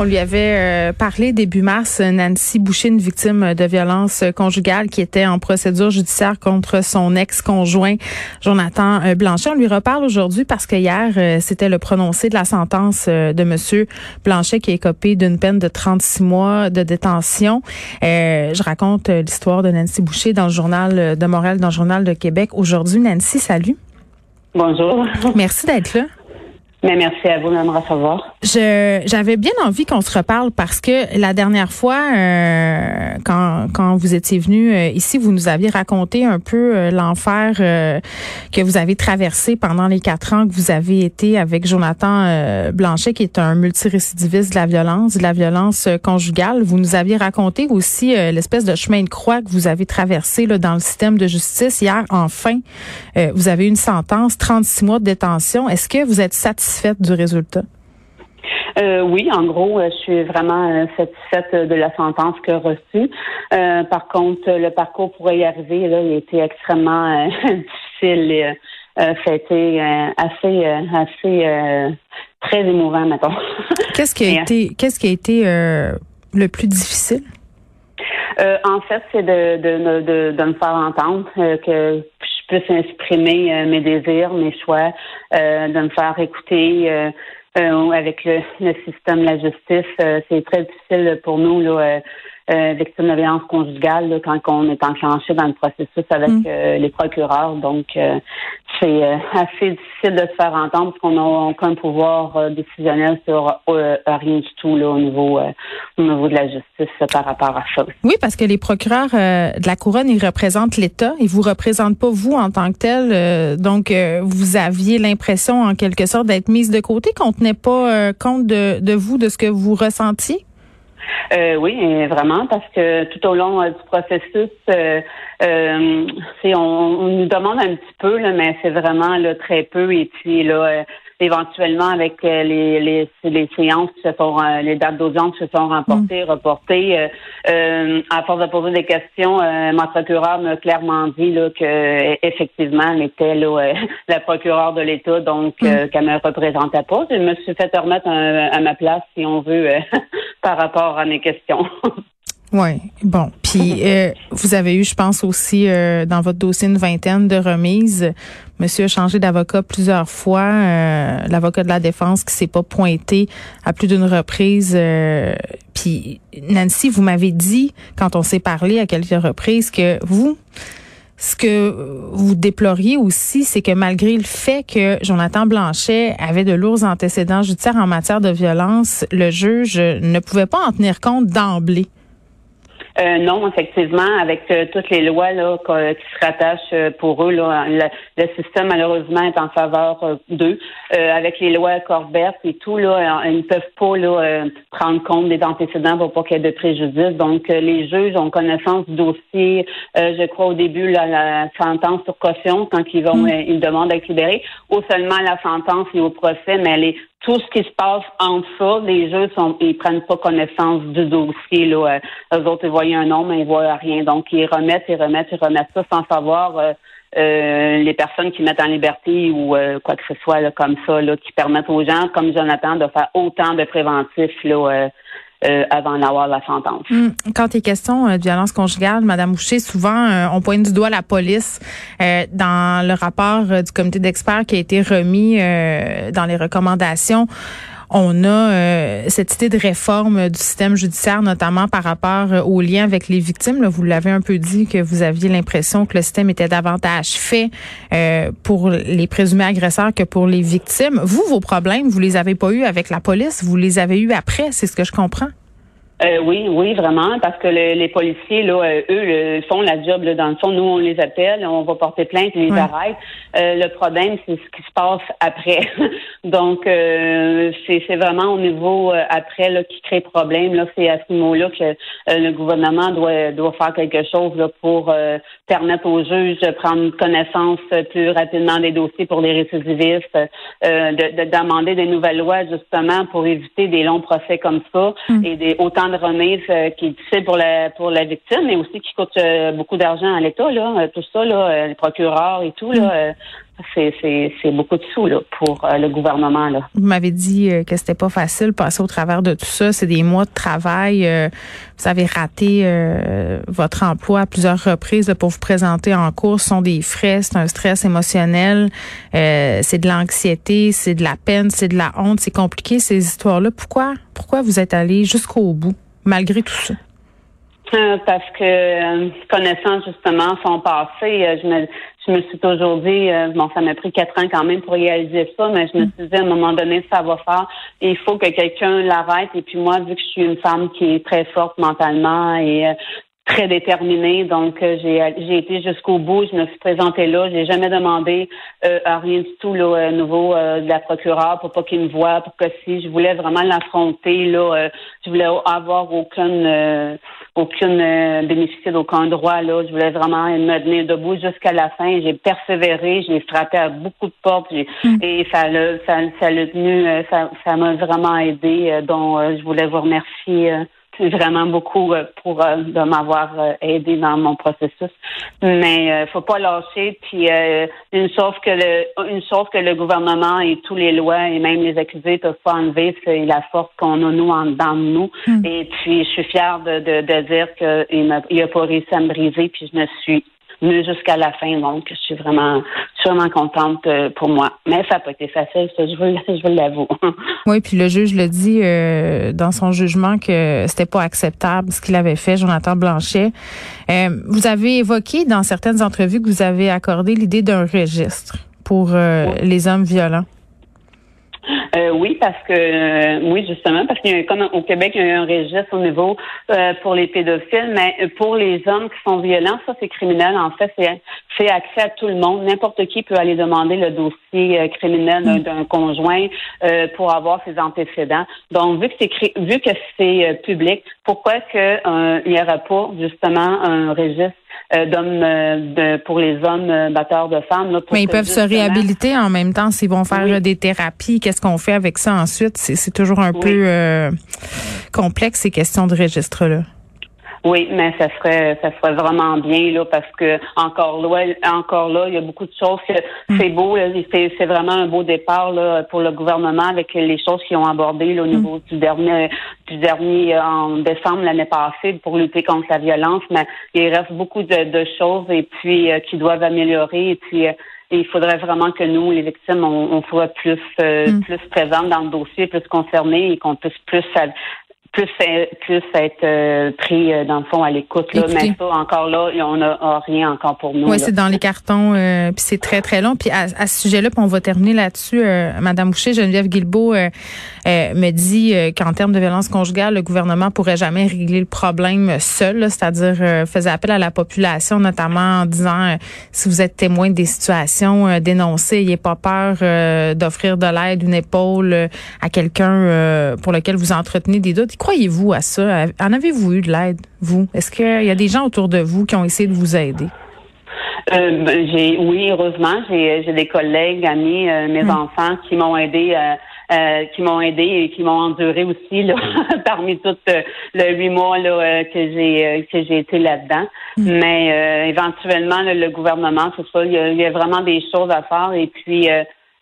On lui avait euh, parlé début mars, Nancy Boucher, une victime de violence conjugale qui était en procédure judiciaire contre son ex-conjoint Jonathan euh, Blanchet. On lui reparle aujourd'hui parce que hier, euh, c'était le prononcé de la sentence de Monsieur Blanchet qui est copé d'une peine de 36 mois de détention. je raconte l'histoire de Nancy Boucher dans le journal de Montréal, dans le journal de Québec. Aujourd'hui, Nancy, salut. Bonjour. Merci d'être là. Mais merci à vous de me recevoir. Je j'avais bien envie qu'on se reparle parce que la dernière fois, euh, quand, quand vous étiez venu euh, ici, vous nous aviez raconté un peu euh, l'enfer que vous avez traversé pendant les quatre ans que vous avez été avec Jonathan Blanchet, qui est un multirécidiviste de la violence, de la violence conjugale. Vous nous aviez raconté aussi l'espèce de chemin de croix que vous avez traversé là, dans le système de justice. Hier, enfin, vous avez une sentence, 36 mois de détention. Est-ce que vous êtes satisfait satisfaite du résultat? Euh, oui, en gros, euh, je suis vraiment euh, satisfaite de la sentence que reçue. par contre, le parcours pour y arriver, là, il a été extrêmement difficile et ça a été assez, assez très émouvant, mettons. Qu'est-ce qui a été, qu'est-ce qui a été le plus difficile? en fait, c'est de, de, de, de, me faire entendre que puisse exprimer euh, mes désirs, mes choix, euh, de me faire écouter. Euh, avec le, système la justice, c'est très difficile pour nous là, euh, victime de violence conjugale quand on est enclenché dans le processus avec mm. euh, les procureurs. Donc, euh, c'est assez difficile de se faire entendre parce qu'on n'a aucun pouvoir décisionnel sur rien du tout là, au niveau au niveau de la justice par rapport à ça. Oui, parce que les procureurs de la couronne, ils représentent l'État, ils vous représentent pas vous en tant que tel. donc, vous aviez l'impression en quelque sorte d'être mise de côté, qu'on tenait pas compte de, de vous, de ce que vous ressentiez? Euh, oui, vraiment, parce que tout au long euh, du processus, euh, euh on, on, nous demande un petit peu, là, mais c'est vraiment là, très peu. Et puis là, éventuellement avec euh, les, les, les séances qui se sont, euh, les dates d'audience qui se sont remportées, mm. reportées. Euh, à force de poser des questions, euh, ma procureure m'a clairement dit là, que effectivement, elle était là, la procureure de l'État, donc mm. qu'elle me représentait pas. Je me suis fait remettre à ma place, si on veut, par rapport à mes questions. Oui, bon. Puis euh, vous avez eu, je pense aussi euh, dans votre dossier une vingtaine de remises. Monsieur a changé d'avocat plusieurs fois. Euh, l'avocat de la défense qui s'est pas pointé à plus d'une reprise. puis Nancy, vous m'avez dit quand on s'est parlé à quelques reprises que vous, ce que vous déploriez aussi, c'est que malgré le fait que Jonathan Blanchet avait de lourds antécédents judiciaires en matière de violence, le juge ne pouvait pas en tenir compte d'emblée. Euh, non, effectivement, avec euh, toutes les lois là, qui se rattachent euh, pour eux, là, le, système malheureusement est en faveur d'eux. avec les lois Corbett et tout, là, ils ne peuvent pas là, prendre compte des antécédents pour pas qu'il y ait de préjudice. Donc, les juges ont connaissance du dossier. je crois au début la, la sentence sur caution quand ils vont, mm. ils demandent d'être libérés, ou seulement la sentence et au procès, mais elle est tout ce qui se passe entre ça, les jeux sont, ils prennent pas connaissance du dossier. Là. Euh, eux autres, ils voient un nom, mais ils voient rien. Donc, ils remettent, ils remettent, ils remettent ça sans savoir euh, euh, les personnes qui mettent en liberté ou quoi que ce soit là, comme ça, là, qui permettent aux gens, comme Jonathan, de faire autant de préventifs là, euh, avant d'avoir la sentence. Hmm. Quand il est question euh, de violence conjugale, Madame Boucher, souvent euh, on pointe du doigt la police dans le rapport du comité d'experts qui a été remis dans les recommandations on a euh, cette idée de réforme du système judiciaire, notamment par rapport euh, aux liens avec les victimes. vous l'avez un peu dit que vous aviez l'impression que le système était davantage fait euh, pour les présumés agresseurs que pour les victimes. Vous, vos problèmes, vous les avez pas eu avec la police, vous les avez eu après, c'est ce que je comprends. Euh, oui, oui, vraiment, parce que les policiers, là, euh, eux, font la job. Là, dans le fond, nous, on les appelle, on va porter plainte, ils les arrêtent. Euh, le problème, c'est ce qui se passe après. Donc, c'est vraiment au niveau après là, qui crée problème. Là, c'est à ce niveau-là que le gouvernement doit doit faire quelque chose là, pour permettre aux juges de prendre connaissance plus rapidement des dossiers pour les récidivistes, de d'amender des nouvelles lois justement pour éviter des longs procès comme ça mm. et des autant de remise qui est difficile pour la pour la victime, mais aussi qui coûte beaucoup d'argent à l'État. Là, tout ça, là, les procureurs et tout, là, c'est beaucoup de sous là, pour euh, le gouvernement. Là. Vous m'avez dit euh, que c'était pas facile passer au travers de tout ça. C'est des mois de travail. Euh, vous avez raté votre emploi à plusieurs reprises pour vous présenter en cours. Ce sont des frais, c'est un stress émotionnel, c'est de l'anxiété, c'est de la peine, c'est de la honte. C'est compliqué ces histoires-là. Pourquoi, pourquoi vous êtes allé jusqu'au bout malgré tout ça? Parce que connaissant justement son passé, je me, je me suis toujours dit, euh, bon, ça m'a pris quatre ans quand même pour réaliser ça, mais je me suis dit à un moment donné, ça va faire. il faut que quelqu'un l'arrête. Et puis moi, vu que je suis une femme qui est très forte mentalement et euh, très déterminée, donc euh, j'ai j'ai été jusqu'au bout. Je me suis présentée là. J'ai jamais demandé à rien du tout là, au niveau de la procureure pour pas qu'il me voie, pour que si je voulais vraiment l'affronter là, je voulais avoir aucune aucune euh, bénéficier d'aucun droit. Là. Je voulais vraiment me tenir debout jusqu'à la fin. J'ai persévéré, j'ai frappé à beaucoup de portes mm. et ça l'a ça, ça tenu, euh, ça, ça m'a vraiment aidé. Euh, donc je voulais vous remercier vraiment beaucoup euh, pour euh, de m'avoir euh, aidé dans mon processus. Mais faut pas lâcher. Puis une chose que le une chose que le gouvernement et tous les lois et même les accusés peuvent pas enlever, c'est la force qu'on a nous en dedans de nous. Hmm. Et puis je suis fière de, de, de dire qu'il n'a il a pas réussi à me briser. Puis je me suis jusqu'à la fin. Donc, je suis vraiment, sûrement contente euh, pour moi. Mais ça n'a pas été facile, ça, je veux, je l'avouer. Oui, puis le juge le dit euh, dans son jugement que c'était pas acceptable ce qu'il avait fait, Jonathan Blanchet. Euh, vous avez évoqué dans certaines entrevues que vous avez accordé l'idée d'un registre pour les hommes violents. Euh, oui, parce que euh, oui, justement, parce qu'il y a comme au Québec, il y a un registre au niveau euh, pour les pédophiles, mais pour les hommes qui sont violents, ça c'est criminel. En fait, c'est accès à tout le monde. N'importe qui peut aller demander le dossier criminel mm. d'un conjoint pour avoir ses antécédents. Donc, vu que c'est vu que c'est public, pourquoi que il n'y aura pas justement un registre euh, d'hommes euh, pour les hommes euh, batteurs de femmes. Mais ils peuvent se réhabiliter en même temps s'ils vont faire des thérapies. Qu'est-ce qu'on fait avec ça ensuite? C'est toujours un peu complexe ces questions de registre-là. Oui, mais ça serait ça serait vraiment bien là parce que encore là, encore là, il y a beaucoup de choses. Mm. C'est beau, c'est vraiment un beau départ là, pour le gouvernement avec les choses qu'ils ont abordées au mm. niveau du dernier du dernier euh, en décembre l'année passée pour lutter contre la violence. Mais il reste beaucoup de, choses et puis euh, qui doivent améliorer et puis. Euh, il faudrait vraiment que nous, les victimes, on, soit plus mm. plus présentes dans le dossier, plus concernées et qu'on puisse plus plus, plus être euh, pris euh, dans le fond à l'écoute. Mais ça, encore là, on n'a rien encore pour nous. Oui, c'est dans les cartons, euh, puis c'est très, très long. Puis à, ce sujet-là, puis on va terminer là-dessus, Madame Boucher, Geneviève Guilbeault me dit qu'en termes de violence conjugale, le gouvernement pourrait jamais régler le problème seul, c'est-à-dire faisait appel à la population, notamment en disant si vous êtes témoin des situations, dénoncez, n'ayez pas peur d'offrir de l'aide, une épaule à quelqu'un pour lequel vous entretenez des doutes croyez-vous à ça? En avez-vous eu de l'aide, vous? Est-ce qu'il y a des gens autour de vous qui ont essayé de vous aider? Euh, ben, j'ai oui, heureusement, j'ai, des collègues, amis, euh, mes hmm. enfants qui m'ont aidé, euh, qui m'ont aidé et qui m'ont enduré aussi là, parmi tout le huit mois là, que j'ai que j'ai été là-dedans. Hmm. Mais éventuellement, le gouvernement, c'est ça, il y, a, il y, a, vraiment des choses à faire et puis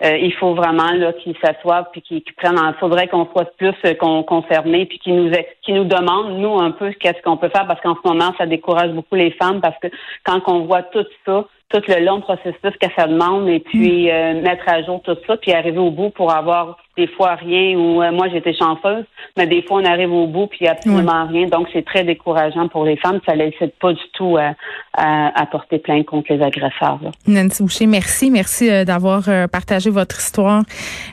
euh, il faut vraiment là qu'ils s'assoient puis qu'ils prennent. Il faudrait qu'on soit plus euh, concernés puis qu'ils nous qu'ils nous demandent nous un peu qu'est-ce qu'on peut faire parce qu'en ce moment ça décourage beaucoup les femmes parce que quand on voit tout ça tout le long processus que ça demande et puis mm. euh, mettre à jour tout ça, puis arriver au bout pour avoir des fois rien ou euh, moi j'étais chanceuse, mais des fois on arrive au bout puis absolument rien. Donc c'est très décourageant pour les femmes. Ça ne laisse pas du tout à, à, porter plainte contre les agresseurs. Nancy Boucher, merci. Merci euh, d'avoir partagé votre histoire.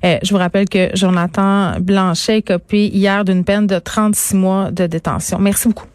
je vous rappelle que Jonathan Blanchet est copé hier d'une peine de 36 mois de détention. Merci beaucoup.